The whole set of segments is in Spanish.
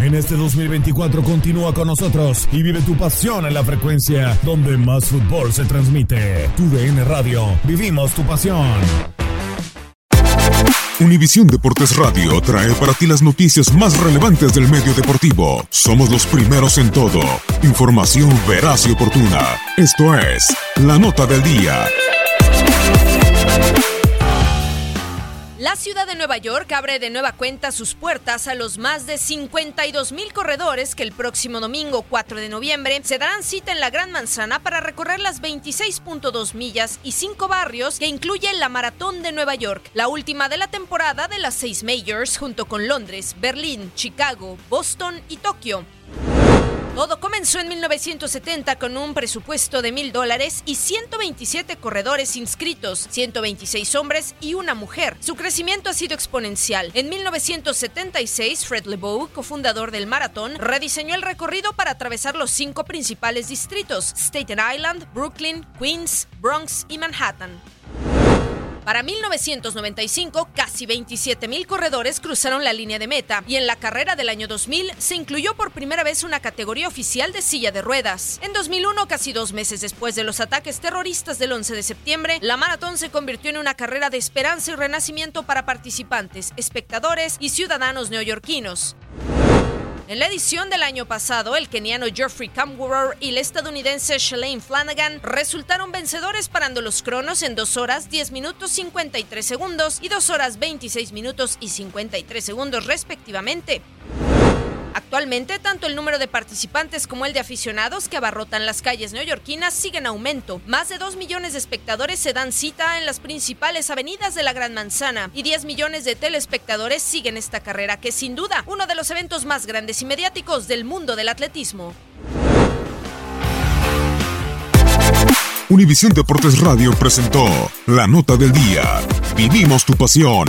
En este 2024 continúa con nosotros y vive tu pasión en la frecuencia donde más fútbol se transmite. Tu DN Radio. Vivimos tu pasión. Univisión Deportes Radio trae para ti las noticias más relevantes del medio deportivo. Somos los primeros en todo. Información veraz y oportuna. Esto es La Nota del Día. La ciudad de Nueva York abre de nueva cuenta sus puertas a los más de 52 mil corredores que el próximo domingo 4 de noviembre se darán cita en la Gran Manzana para recorrer las 26.2 millas y 5 barrios que incluye la Maratón de Nueva York, la última de la temporada de las seis majors junto con Londres, Berlín, Chicago, Boston y Tokio. Todo comenzó en 1970 con un presupuesto de mil dólares y 127 corredores inscritos, 126 hombres y una mujer. Su crecimiento ha sido exponencial. En 1976, Fred LeBeau, cofundador del maratón, rediseñó el recorrido para atravesar los cinco principales distritos: Staten Island, Brooklyn, Queens, Bronx y Manhattan. Para 1995, casi 27 mil corredores cruzaron la línea de meta y en la carrera del año 2000 se incluyó por primera vez una categoría oficial de silla de ruedas. En 2001, casi dos meses después de los ataques terroristas del 11 de septiembre, la maratón se convirtió en una carrera de esperanza y renacimiento para participantes, espectadores y ciudadanos neoyorquinos. En la edición del año pasado, el keniano Geoffrey Kamworor y el estadounidense Shalane Flanagan resultaron vencedores parando los cronos en 2 horas 10 minutos 53 segundos y 2 horas 26 minutos y 53 segundos respectivamente. Actualmente, tanto el número de participantes como el de aficionados que abarrotan las calles neoyorquinas siguen en aumento. Más de 2 millones de espectadores se dan cita en las principales avenidas de la Gran Manzana y 10 millones de telespectadores siguen esta carrera que es sin duda uno de los eventos más grandes y mediáticos del mundo del atletismo. Univisión Deportes Radio presentó La Nota del Día. Vivimos tu pasión.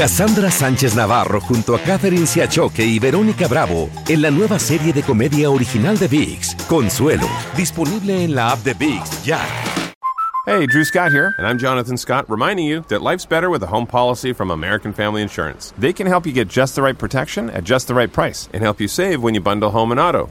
Cassandra Sánchez Navarro junto a Catherine Siachoque y Verónica Bravo en la nueva serie de comedia original de VIX, Consuelo, disponible en la app de VIX ya. Hey, Drew Scott here, and I'm Jonathan Scott, reminding you that life's better with a home policy from American Family Insurance. They can help you get just the right protection at just the right price and help you save when you bundle home and auto.